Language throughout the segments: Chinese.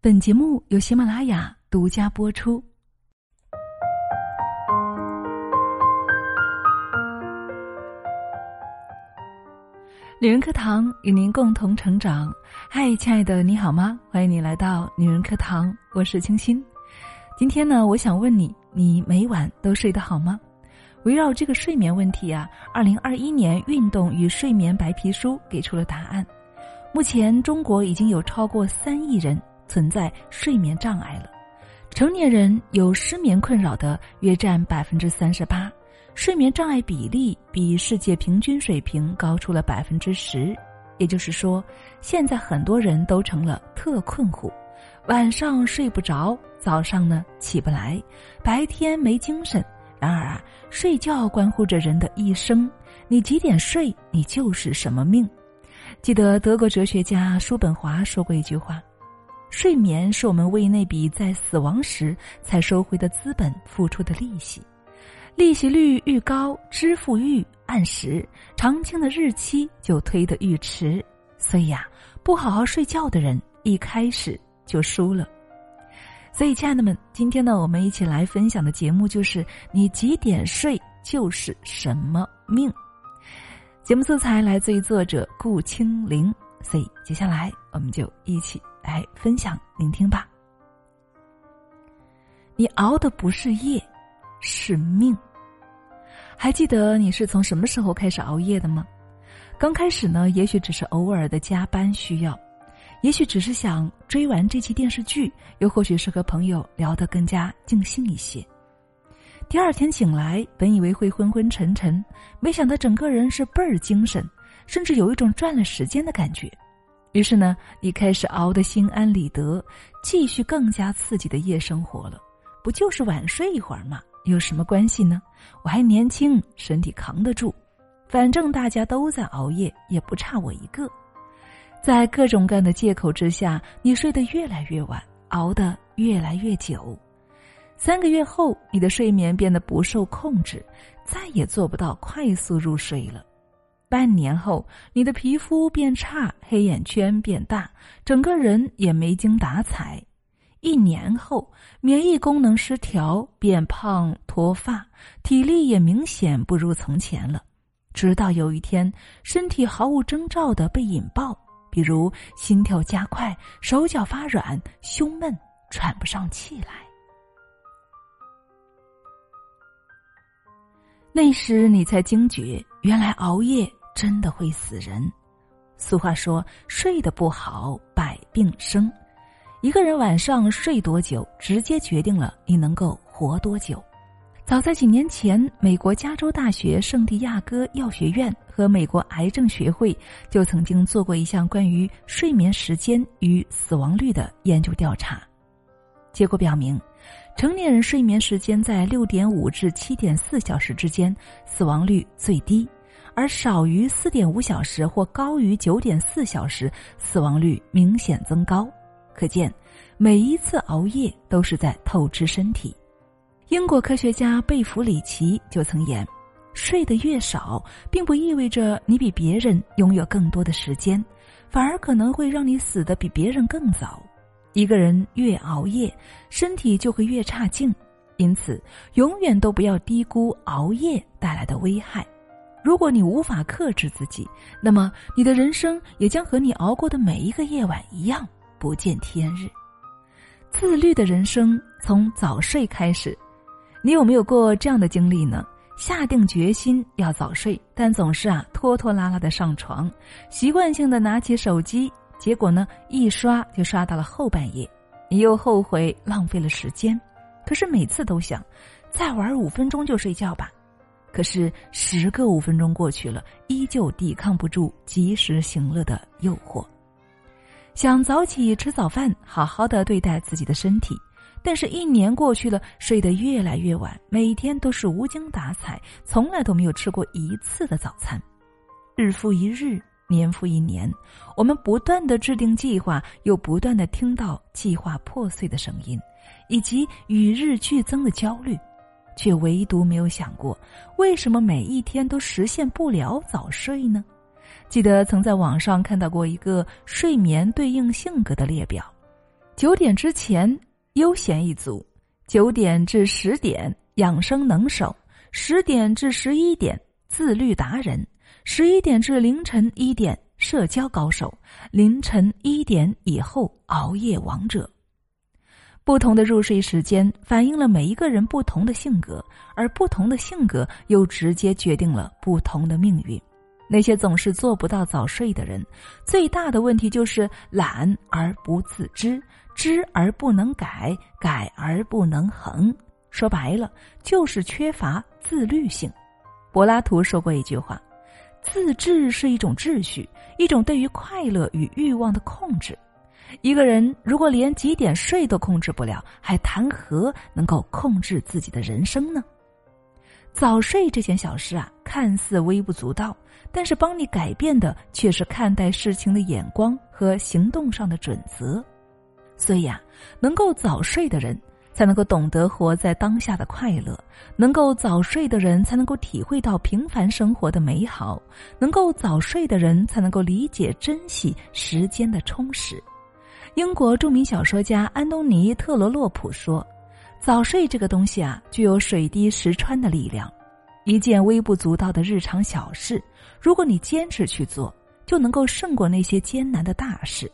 本节目由喜马拉雅独家播出。女人课堂与您共同成长。嗨，亲爱的，你好吗？欢迎你来到女人课堂，我是清新。今天呢，我想问你，你每晚都睡得好吗？围绕这个睡眠问题啊，二零二一年运动与睡眠白皮书给出了答案。目前，中国已经有超过三亿人存在睡眠障碍了，成年人有失眠困扰的约占百分之三十八，睡眠障碍比例比世界平均水平高出了百分之十。也就是说，现在很多人都成了特困户，晚上睡不着，早上呢起不来，白天没精神。然而啊，睡觉关乎着人的一生，你几点睡，你就是什么命。记得德国哲学家叔本华说过一句话：“睡眠是我们为那笔在死亡时才收回的资本付出的利息，利息率愈高，支付愈按时，偿清的日期就推得愈迟。所以呀，不好好睡觉的人一开始就输了。所以，亲爱的们，今天呢，我们一起来分享的节目就是：你几点睡就是什么命。”节目素材来自于作者顾清玲，所以接下来我们就一起来分享聆听吧。你熬的不是夜，是命。还记得你是从什么时候开始熬夜的吗？刚开始呢，也许只是偶尔的加班需要，也许只是想追完这期电视剧，又或许是和朋友聊得更加尽兴一些。第二天醒来，本以为会昏昏沉沉，没想到整个人是倍儿精神，甚至有一种赚了时间的感觉。于是呢，你开始熬得心安理得，继续更加刺激的夜生活了。不就是晚睡一会儿吗？有什么关系呢？我还年轻，身体扛得住。反正大家都在熬夜，也不差我一个。在各种各样的借口之下，你睡得越来越晚，熬得越来越久。三个月后，你的睡眠变得不受控制，再也做不到快速入睡了。半年后，你的皮肤变差，黑眼圈变大，整个人也没精打采。一年后，免疫功能失调，变胖、脱发，体力也明显不如从前了。直到有一天，身体毫无征兆的被引爆，比如心跳加快、手脚发软、胸闷、喘不上气来。那时你才惊觉，原来熬夜真的会死人。俗话说：“睡得不好，百病生。”一个人晚上睡多久，直接决定了你能够活多久。早在几年前，美国加州大学圣地亚哥药学院和美国癌症学会就曾经做过一项关于睡眠时间与死亡率的研究调查，结果表明。成年人睡眠时间在六点五至七点四小时之间，死亡率最低；而少于四点五小时或高于九点四小时，死亡率明显增高。可见，每一次熬夜都是在透支身体。英国科学家贝弗里奇就曾言：“睡得越少，并不意味着你比别人拥有更多的时间，反而可能会让你死得比别人更早。”一个人越熬夜，身体就会越差劲，因此永远都不要低估熬夜带来的危害。如果你无法克制自己，那么你的人生也将和你熬过的每一个夜晚一样不见天日。自律的人生从早睡开始，你有没有过这样的经历呢？下定决心要早睡，但总是啊拖拖拉拉的上床，习惯性的拿起手机。结果呢，一刷就刷到了后半夜，你又后悔浪费了时间，可是每次都想再玩五分钟就睡觉吧，可是十个五分钟过去了，依旧抵抗不住及时行乐的诱惑。想早起吃早饭，好好的对待自己的身体，但是一年过去了，睡得越来越晚，每天都是无精打采，从来都没有吃过一次的早餐，日复一日。年复一年，我们不断的制定计划，又不断的听到计划破碎的声音，以及与日俱增的焦虑，却唯独没有想过，为什么每一天都实现不了早睡呢？记得曾在网上看到过一个睡眠对应性格的列表，九点之前悠闲一族，九点至十点养生能手，十点至十一点自律达人，十一点至凌晨一点社交高手，凌晨一点以后熬夜王者。不同的入睡时间反映了每一个人不同的性格，而不同的性格又直接决定了不同的命运。那些总是做不到早睡的人，最大的问题就是懒而不自知，知而不能改，改而不能恒。说白了，就是缺乏自律性。柏拉图说过一句话：“自制是一种秩序，一种对于快乐与欲望的控制。一个人如果连几点睡都控制不了，还谈何能够控制自己的人生呢？”早睡这件小事啊，看似微不足道，但是帮你改变的却是看待事情的眼光和行动上的准则。所以啊，能够早睡的人，才能够懂得活在当下的快乐；能够早睡的人，才能够体会到平凡生活的美好；能够早睡的人，才能够理解珍惜时间的充实。英国著名小说家安东尼·特罗洛普说。早睡这个东西啊，具有水滴石穿的力量。一件微不足道的日常小事，如果你坚持去做，就能够胜过那些艰难的大事。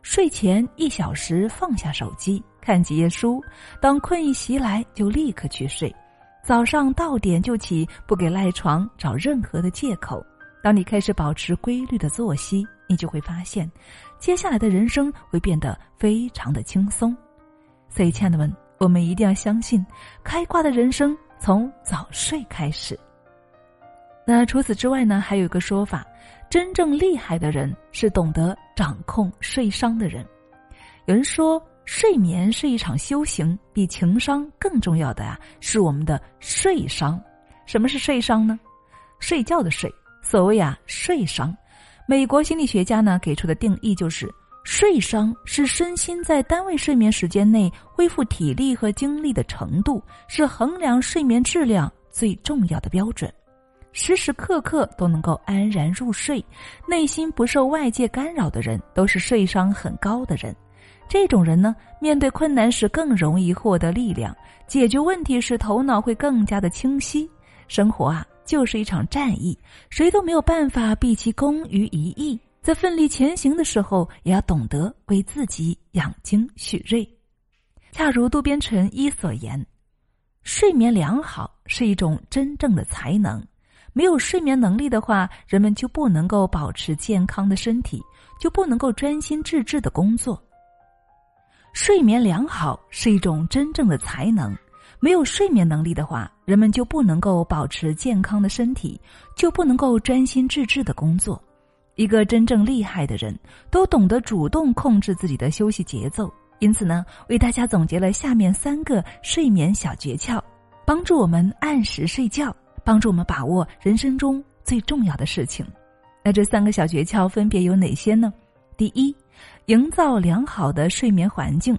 睡前一小时放下手机，看几页书。当困意袭来，就立刻去睡。早上到点就起，不给赖床找任何的借口。当你开始保持规律的作息，你就会发现，接下来的人生会变得非常的轻松。所以，亲爱的们。我们一定要相信，开挂的人生从早睡开始。那除此之外呢？还有一个说法，真正厉害的人是懂得掌控睡商的人。有人说，睡眠是一场修行，比情商更重要的啊，是我们的睡商。什么是睡商呢？睡觉的睡。所谓啊，睡商，美国心理学家呢给出的定义就是。睡伤是身心在单位睡眠时间内恢复体力和精力的程度，是衡量睡眠质量最重要的标准。时时刻刻都能够安然入睡，内心不受外界干扰的人，都是睡商很高的人。这种人呢，面对困难时更容易获得力量，解决问题时头脑会更加的清晰。生活啊，就是一场战役，谁都没有办法毕其功于一役。在奋力前行的时候，也要懂得为自己养精蓄锐。恰如渡边淳一所言：“睡眠良好是一种真正的才能。没有睡眠能力的话，人们就不能够保持健康的身体，就不能够专心致志的工作。睡眠良好是一种真正的才能。没有睡眠能力的话，人们就不能够保持健康的身体，就不能够专心致志的工作。”一个真正厉害的人，都懂得主动控制自己的休息节奏。因此呢，为大家总结了下面三个睡眠小诀窍，帮助我们按时睡觉，帮助我们把握人生中最重要的事情。那这三个小诀窍分别有哪些呢？第一，营造良好的睡眠环境。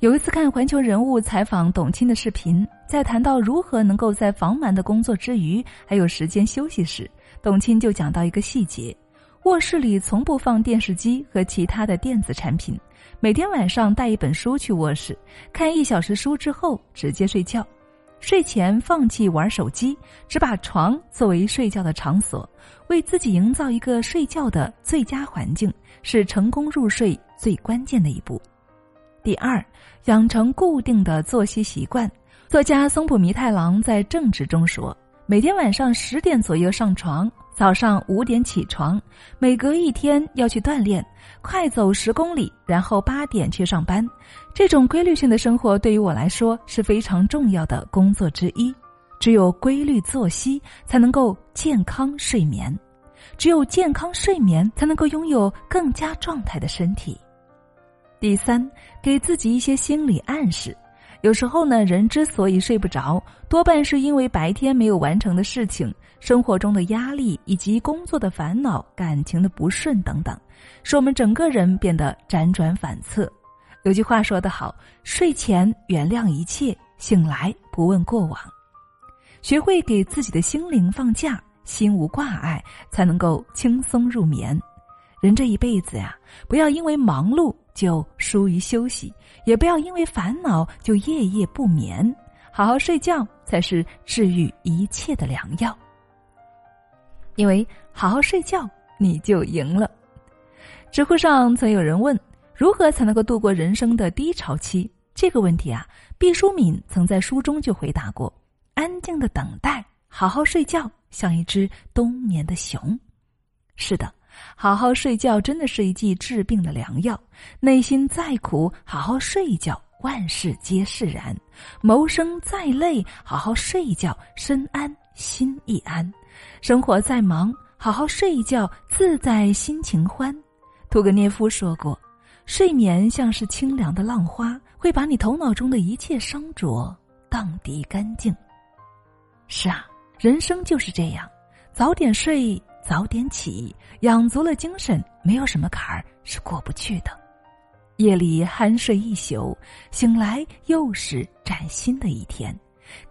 有一次看环球人物采访董卿的视频，在谈到如何能够在繁忙的工作之余还有时间休息时，董卿就讲到一个细节。卧室里从不放电视机和其他的电子产品，每天晚上带一本书去卧室，看一小时书之后直接睡觉。睡前放弃玩手机，只把床作为睡觉的场所，为自己营造一个睡觉的最佳环境，是成功入睡最关键的一步。第二，养成固定的作息习惯。作家松浦弥太郎在《正直》中说，每天晚上十点左右上床。早上五点起床，每隔一天要去锻炼，快走十公里，然后八点去上班。这种规律性的生活对于我来说是非常重要的工作之一。只有规律作息，才能够健康睡眠；只有健康睡眠，才能够拥有更加状态的身体。第三，给自己一些心理暗示。有时候呢，人之所以睡不着，多半是因为白天没有完成的事情。生活中的压力以及工作的烦恼、感情的不顺等等，使我们整个人变得辗转反侧。有句话说得好：“睡前原谅一切，醒来不问过往。”学会给自己的心灵放假，心无挂碍，才能够轻松入眠。人这一辈子呀，不要因为忙碌就疏于休息，也不要因为烦恼就夜夜不眠。好好睡觉才是治愈一切的良药。因为好好睡觉，你就赢了。知乎上曾有人问：如何才能够度过人生的低潮期？这个问题啊，毕淑敏曾在书中就回答过：安静的等待，好好睡觉，像一只冬眠的熊。是的，好好睡觉真的是一剂治病的良药。内心再苦，好好睡一觉，万事皆释然；谋生再累，好好睡一觉，身安心亦安。生活再忙，好好睡一觉，自在心情欢。屠格涅夫说过：“睡眠像是清凉的浪花，会把你头脑中的一切伤浊荡涤干净。”是啊，人生就是这样，早点睡，早点起，养足了精神，没有什么坎儿是过不去的。夜里酣睡一宿，醒来又是崭新的一天，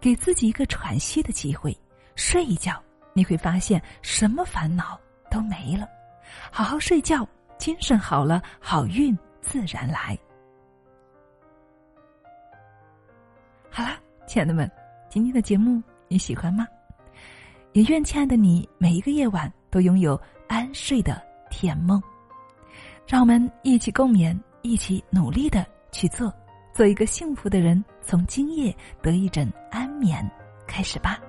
给自己一个喘息的机会，睡一觉。你会发现什么烦恼都没了，好好睡觉，精神好了，好运自然来。好啦，亲爱的们，今天的节目你喜欢吗？也愿亲爱的你每一个夜晚都拥有安睡的甜梦。让我们一起共勉，一起努力的去做，做一个幸福的人。从今夜得一枕安眠开始吧。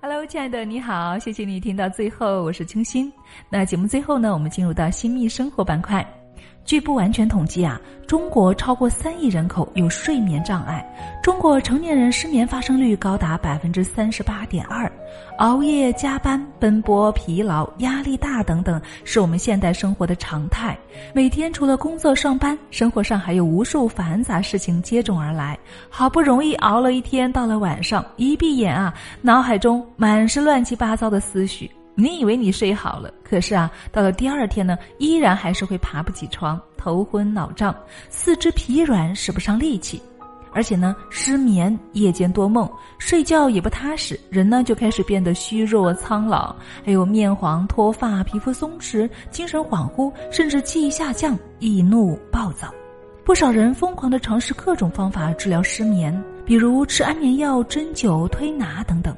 Hello，亲爱的，你好，谢谢你听到最后，我是清新。那节目最后呢，我们进入到新密生活板块。据不完全统计啊，中国超过三亿人口有睡眠障碍，中国成年人失眠发生率高达百分之三十八点二。熬夜、加班、奔波、疲劳、压力大等等，是我们现代生活的常态。每天除了工作上班，生活上还有无数繁杂事情接踵而来。好不容易熬了一天，到了晚上一闭眼啊，脑海中满是乱七八糟的思绪。你以为你睡好了，可是啊，到了第二天呢，依然还是会爬不起床，头昏脑胀，四肢疲软，使不上力气，而且呢，失眠，夜间多梦，睡觉也不踏实，人呢就开始变得虚弱苍老，还有面黄脱发、皮肤松弛、精神恍惚，甚至记忆下降、易怒暴躁。不少人疯狂的尝试各种方法治疗失眠，比如吃安眠药、针灸、推拿等等。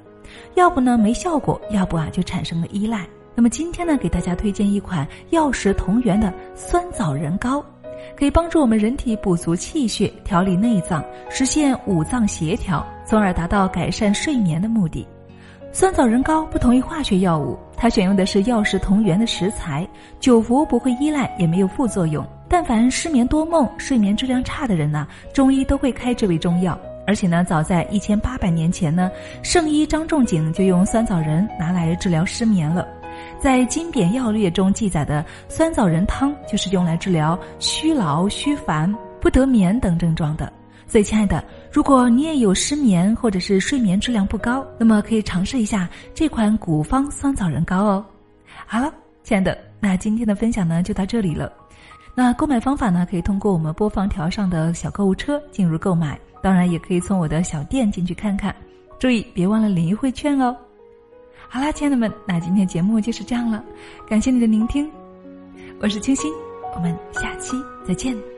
要不呢没效果，要不啊就产生了依赖。那么今天呢，给大家推荐一款药食同源的酸枣仁膏，可以帮助我们人体补足气血，调理内脏，实现五脏协调，从而达到改善睡眠的目的。酸枣仁膏不同于化学药物，它选用的是药食同源的食材，久服不会依赖，也没有副作用。但凡失眠多梦、睡眠质量差的人呢，中医都会开这味中药。而且呢，早在一千八百年前呢，圣医张仲景就用酸枣仁拿来治疗失眠了。在《金匾要略》中记载的酸枣仁汤，就是用来治疗虚劳、虚烦、不得眠等症状的。所以，亲爱的，如果你也有失眠或者是睡眠质量不高，那么可以尝试一下这款古方酸枣仁膏哦。好了，亲爱的，那今天的分享呢就到这里了。那购买方法呢，可以通过我们播放条上的小购物车进入购买。当然也可以从我的小店进去看看，注意别忘了领优惠券哦。好啦，亲爱的们，那今天节目就是这样了，感谢你的聆听，我是清新，我们下期再见。